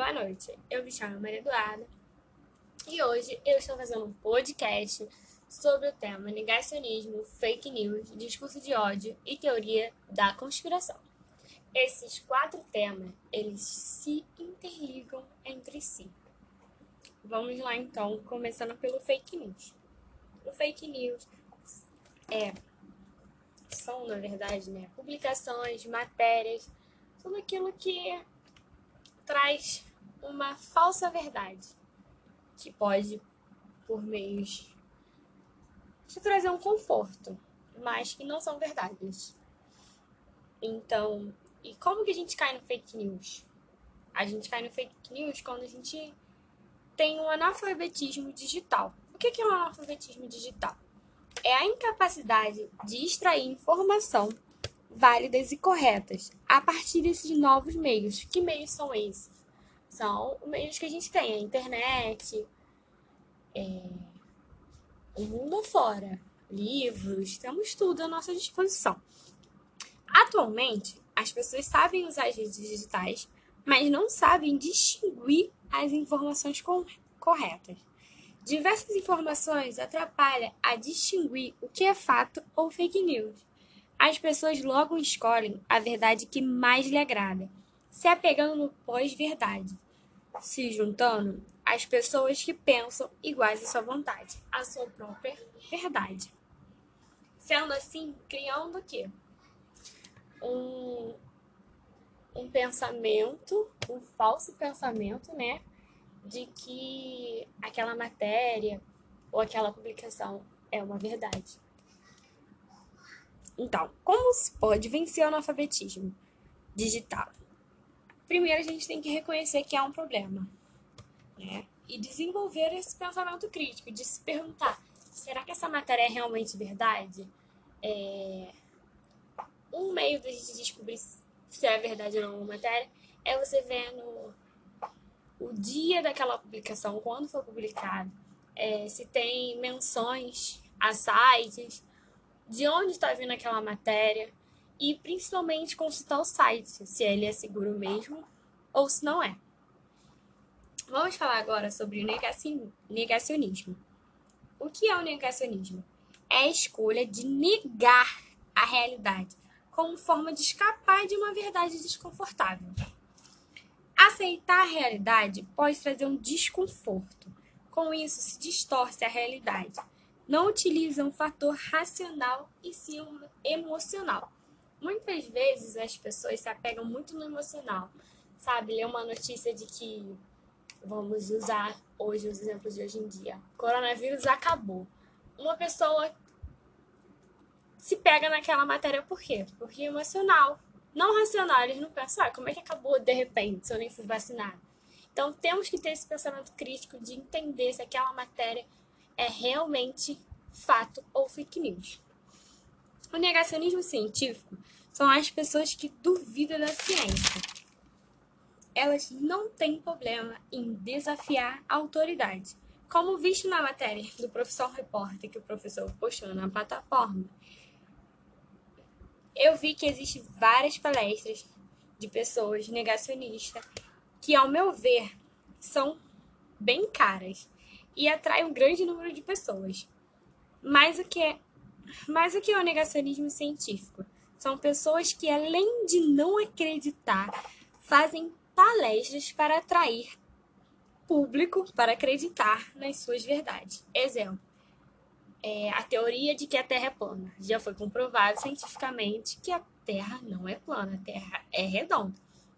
boa noite. Eu me chamo Maria Eduarda e hoje eu estou fazendo um podcast sobre o tema negacionismo, fake news, discurso de ódio e teoria da conspiração. Esses quatro temas, eles se interligam entre si. Vamos lá então, começando pelo fake news. O fake news é são, na verdade, né, publicações, matérias, tudo aquilo que traz uma falsa verdade, que pode, por meios de trazer um conforto, mas que não são verdades. Então, e como que a gente cai no fake news? A gente cai no fake news quando a gente tem um analfabetismo digital. O que é um analfabetismo digital? É a incapacidade de extrair informação válidas e corretas a partir desses novos meios. Que meios são esses? São os meios que a gente tem, a internet, é, o mundo afora, livros, temos tudo à nossa disposição. Atualmente, as pessoas sabem usar as redes digitais, mas não sabem distinguir as informações corretas. Diversas informações atrapalham a distinguir o que é fato ou fake news. As pessoas logo escolhem a verdade que mais lhe agrada, se apegando no pós-verdade, se juntando às pessoas que pensam iguais à sua vontade, à sua própria verdade. Sendo assim, criando o quê? Um, um pensamento, um falso pensamento, né? De que aquela matéria ou aquela publicação é uma verdade. Então, como se pode vencer o analfabetismo digital? Primeiro, a gente tem que reconhecer que há um problema, né? E desenvolver esse pensamento crítico, de se perguntar: será que essa matéria é realmente verdade? É... Um meio da gente descobrir se é verdade ou não uma matéria é você vendo o dia daquela publicação, quando foi publicado, é, se tem menções a sites, de onde está vindo aquela matéria e principalmente consultar o site, se ele é seguro mesmo ou se não é. Vamos falar agora sobre o negacionismo. O que é o negacionismo? É a escolha de negar a realidade como forma de escapar de uma verdade desconfortável. Aceitar a realidade pode trazer um desconforto. Com isso, se distorce a realidade não utiliza um fator racional e sim um emocional. Muitas vezes as pessoas se apegam muito no emocional, sabe? Lê uma notícia de que, vamos usar hoje os exemplos de hoje em dia, coronavírus acabou. Uma pessoa se pega naquela matéria por quê? Porque é emocional. Não racional, eles não pensam, ah, como é que acabou de repente se eu nem fui vacinado? Então temos que ter esse pensamento crítico de entender se aquela matéria é realmente fato ou fake news. O negacionismo científico são as pessoas que duvidam da ciência. Elas não têm problema em desafiar a autoridade, como visto na matéria do professor repórter que o professor postou na plataforma. Eu vi que existem várias palestras de pessoas negacionistas que, ao meu ver, são bem caras e atrai um grande número de pessoas. Mas o que é, mas o que é o negacionismo científico? São pessoas que, além de não acreditar, fazem palestras para atrair público para acreditar nas suas verdades. Exemplo, é a teoria de que a Terra é plana. Já foi comprovado cientificamente que a Terra não é plana, a Terra é redonda.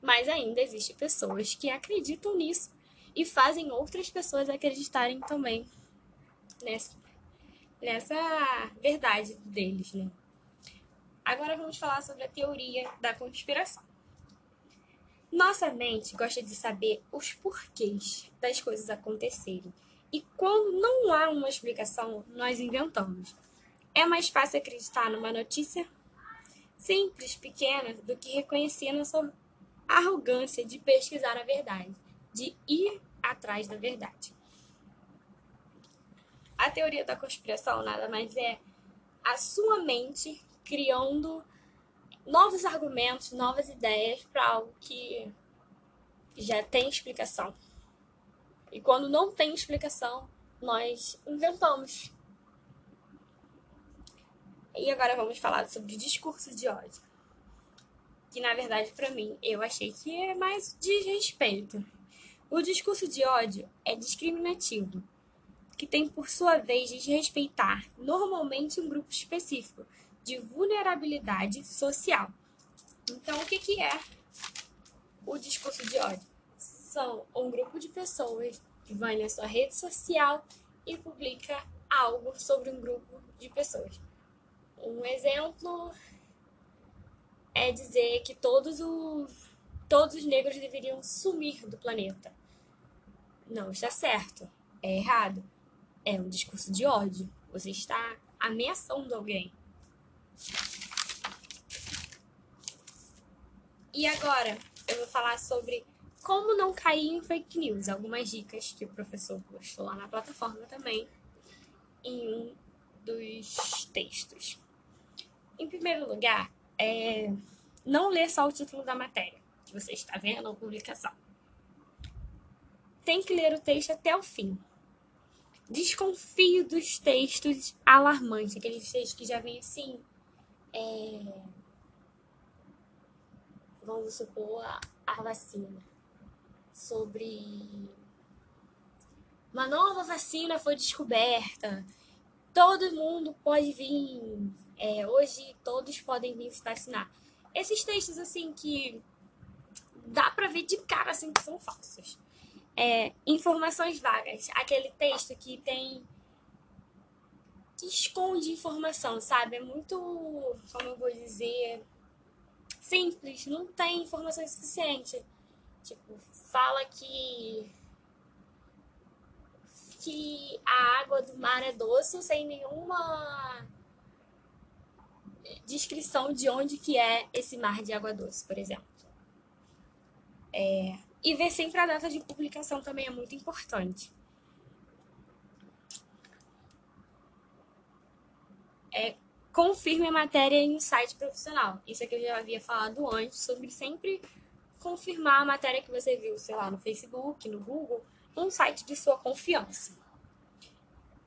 Mas ainda existem pessoas que acreditam nisso e fazem outras pessoas acreditarem também nessa, nessa verdade deles, né? Agora vamos falar sobre a teoria da conspiração. Nossa mente gosta de saber os porquês das coisas acontecerem. E quando não há uma explicação, nós inventamos. É mais fácil acreditar numa notícia simples, pequena, do que reconhecer nossa arrogância de pesquisar a verdade, de ir atrás da verdade. A teoria da conspiração nada mais é a sua mente criando novos argumentos, novas ideias para algo que já tem explicação. E quando não tem explicação, nós inventamos. E agora vamos falar sobre discurso de ódio. Que na verdade, para mim, eu achei que é mais desrespeito. O discurso de ódio é discriminativo, que tem por sua vez desrespeitar normalmente um grupo específico de vulnerabilidade social. Então, o que, que é o discurso de ódio? São um grupo de pessoas que vai na sua rede social e publica algo sobre um grupo de pessoas. Um exemplo é dizer que todos os, todos os negros deveriam sumir do planeta. Não está certo. É errado. É um discurso de ódio. Você está ameaçando alguém. E agora eu vou falar sobre como não cair em fake news. Algumas dicas que o professor postou lá na plataforma também, em um dos textos. Em primeiro lugar, é não ler só o título da matéria que você está vendo ou publicação. Tem que ler o texto até o fim. Desconfio dos textos alarmantes, aqueles textos que já vêm assim. É... Vamos supor a, a vacina. Sobre uma nova vacina foi descoberta. Todo mundo pode vir é, hoje todos podem vir se vacinar. Esses textos, assim, que dá pra ver de cara, assim, que são falsos. É, informações vagas. Aquele texto que tem... que esconde informação, sabe? É muito, como eu vou dizer... Simples, não tem informação suficiente. Tipo, fala que que a água do mar é doce sem nenhuma descrição de onde que é esse mar de água doce, por exemplo. É, e ver sempre a data de publicação também é muito importante. É, confirme a matéria em um site profissional. Isso é que eu já havia falado antes, sobre sempre confirmar a matéria que você viu, sei lá, no Facebook, no Google, um site de sua confiança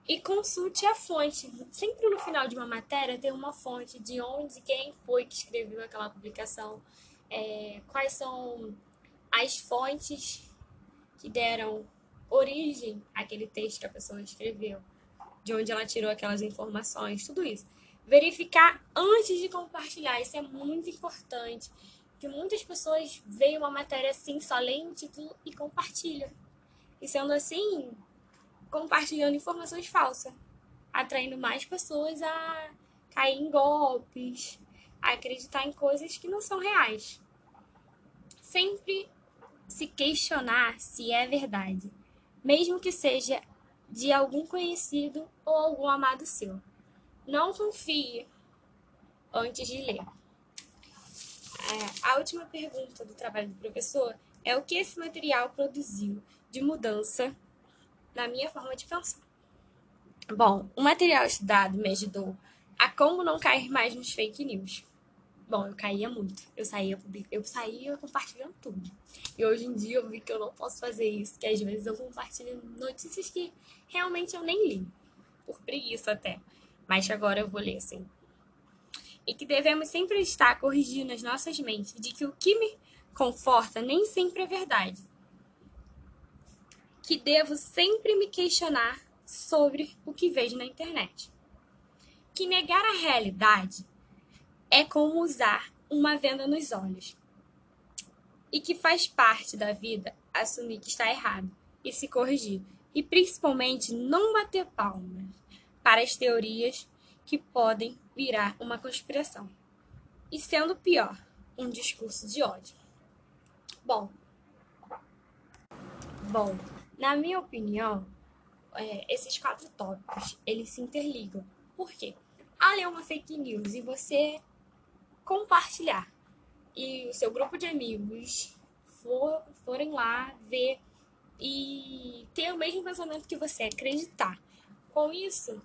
e consulte a fonte. Sempre no final de uma matéria tem uma fonte de onde, quem foi que escreveu aquela publicação, é, quais são as fontes que deram origem àquele texto que a pessoa escreveu, de onde ela tirou aquelas informações, tudo isso. Verificar antes de compartilhar, isso é muito importante, porque muitas pessoas veem uma matéria assim, só leem o título e compartilham. E sendo assim, compartilhando informações falsas, atraindo mais pessoas a cair em golpes, a acreditar em coisas que não são reais. Sempre se questionar se é verdade, mesmo que seja de algum conhecido ou algum amado seu. Não confie antes de ler. É, a última pergunta do trabalho do professor é o que esse material produziu de mudança na minha forma de pensar. Bom, o material estudado me ajudou a como não cair mais nos fake news. Bom, eu caía muito. Eu saía, eu saía compartilhando tudo. E hoje em dia eu vi que eu não posso fazer isso, que às vezes eu compartilho notícias que realmente eu nem li. Por preguiça até. Mas agora eu vou ler assim. E que devemos sempre estar corrigindo as nossas mentes de que o que me conforta nem sempre é verdade que devo sempre me questionar sobre o que vejo na internet. Que negar a realidade é como usar uma venda nos olhos. E que faz parte da vida assumir que está errado e se corrigir. E principalmente não bater palmas para as teorias que podem virar uma conspiração. E sendo pior, um discurso de ódio. Bom. Bom, na minha opinião, é, esses quatro tópicos, eles se interligam. Por quê? Ao ler uma fake news e você compartilhar e o seu grupo de amigos for, forem lá ver e ter o mesmo pensamento que você, acreditar. Com isso,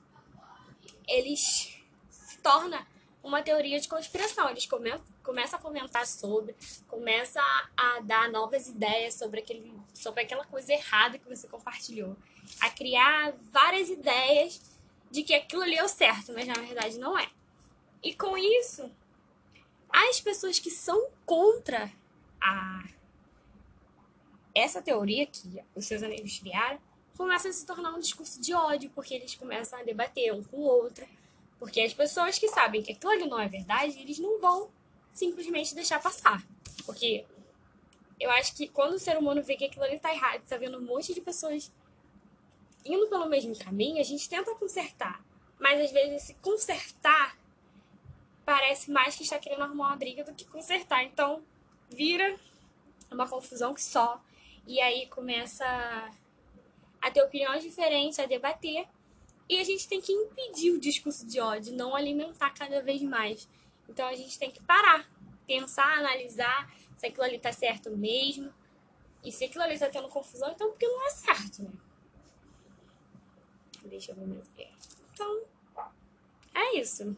eles se torna uma teoria de conspiração. Eles come começam a comentar sobre, começam a, dar novas ideias sobre, aquele, sobre aquela coisa errada que você compartilhou. A criar várias ideias de que aquilo ali é o certo, mas na verdade não é. E com isso, as pessoas que são contra a essa teoria que os seus amigos criaram começa a se tornar um discurso de ódio, porque eles começam a debater um com o outro. Porque as pessoas que sabem que aquilo ali não é verdade, eles não vão simplesmente deixar passar. Porque eu acho que quando o ser humano vê que aquilo ali tá errado, tá vendo um monte de pessoas indo pelo mesmo caminho, a gente tenta consertar. Mas às vezes esse consertar parece mais que está querendo arrumar uma briga do que consertar. Então vira uma confusão que só. E aí começa a ter opiniões diferentes, a debater. E a gente tem que impedir o discurso de ódio, não alimentar cada vez mais. Então a gente tem que parar, pensar, analisar se aquilo ali tá certo mesmo. E se aquilo ali tá tendo confusão, então porque não é certo, né? Deixa eu ver mais. Então, é isso.